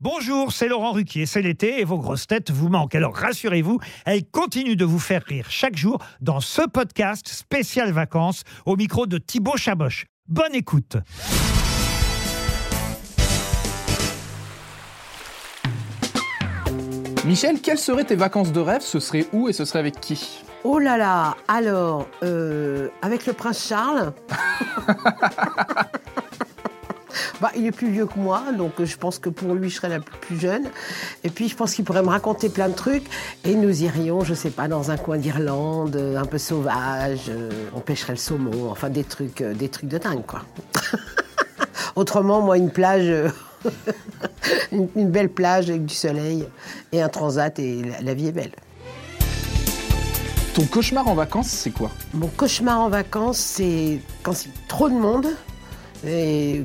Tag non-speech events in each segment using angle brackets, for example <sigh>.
Bonjour, c'est Laurent Ruquier, c'est l'été et vos grosses têtes vous manquent. Alors rassurez-vous, elles continuent de vous faire rire chaque jour dans ce podcast spécial vacances au micro de Thibaut Chaboch. Bonne écoute. Michel, quelles seraient tes vacances de rêve? Ce serait où et ce serait avec qui? Oh là là Alors, euh, avec le prince Charles? <laughs> Bah, il est plus vieux que moi, donc je pense que pour lui, je serais la plus jeune. Et puis, je pense qu'il pourrait me raconter plein de trucs. Et nous irions, je sais pas, dans un coin d'Irlande, un peu sauvage. euh, on pêcherait le saumon, enfin des trucs, euh, des trucs de dingue, quoi. <laughs> Autrement, moi, une plage, euh, <laughs> une, une belle plage avec du soleil et un transat, et la- la vie est belle. Ton cauchemar en vacances, c'est quoi? Mon cauchemar en vacances, c'est quand c'est trop de monde. Et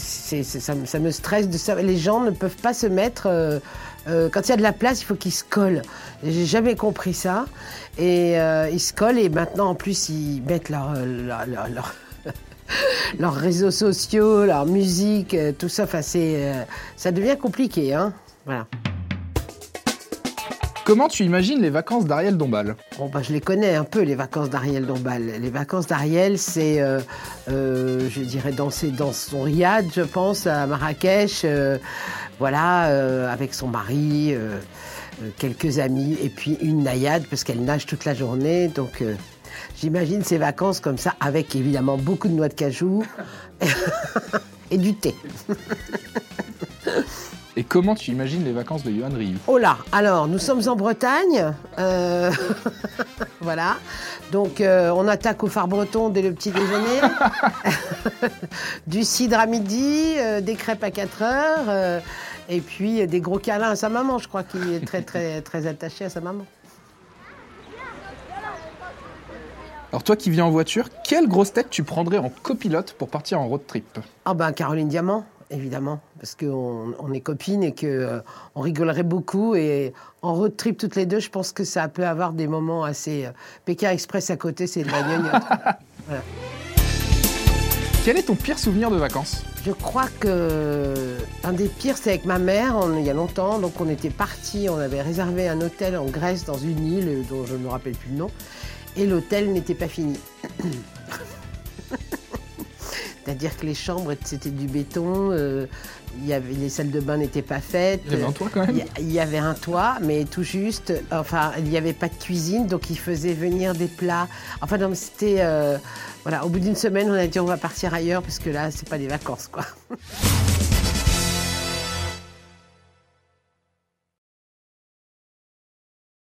ça, me- stresse de ça. Les gens ne peuvent pas se mettre. euh, euh, quand il y a de la place, il faut qu'ils se collent. J'ai jamais compris ça. Et euh, ils se collent et maintenant, en plus, ils mettent leur, leur- leur- leur- <laughs> leurs réseaux sociaux, leur musique, tout ça. Enfin, ça devient compliqué. Hein voilà. Comment tu imagines les vacances d'Ariel Dombal? Bon, bah, je les connais un peu, les vacances d'Ariel Dombal. Les vacances d'Ariel, c'est, euh, euh, je dirais, danser dans son riad, je pense, à Marrakech, euh, voilà, avec son mari, quelques amis, et puis une naïade, parce qu'elle nage toute la journée. Donc, j'imagine ces vacances comme ça, avec évidemment beaucoup de noix de cajou <laughs> <laughs> et du thé. <laughs> Et comment tu imagines les vacances de Johan Rioux Oh là, alors nous sommes en Bretagne, euh, <laughs> voilà. Donc euh, on attaque au phare breton dès le petit déjeuner, <laughs> du cidre à midi, euh, des crêpes à 4 heures, et puis des gros câlins à sa maman. Je crois qu'il est très très <laughs> très attaché à sa maman. Alors toi qui viens en voiture, quelle grosse tête tu prendrais en copilote pour partir en road trip? Ah ben Caroline Diamant, évidemment, parce qu'on on est copines et que euh, on rigolerait beaucoup et en road trip toutes les deux, je pense que ça peut avoir des moments assez. euh, Pékin Express à côté, c'est de la gnognotte. <laughs> Quel est ton pire souvenir de vacances? Je crois que un des pires, c'est avec ma mère, on- il y a longtemps. Donc on était partis, on avait réservé un hôtel en Grèce dans une île dont je ne me rappelle plus le nom, et l'hôtel n'était pas fini. <clears throat> C'est-à-dire que les chambres, c'était du béton, euh, il y avait, les salles de bain n'étaient pas faites. Il y avait un toit quand même Il y- avait un toit, mais tout juste. Enfin, il n'y avait pas de cuisine, donc il faisait venir des plats. Enfin, non, c'était. euh, voilà, au bout d'une semaine, on a dit on va partir ailleurs parce que là, c'est pas des vacances, quoi. <laughs>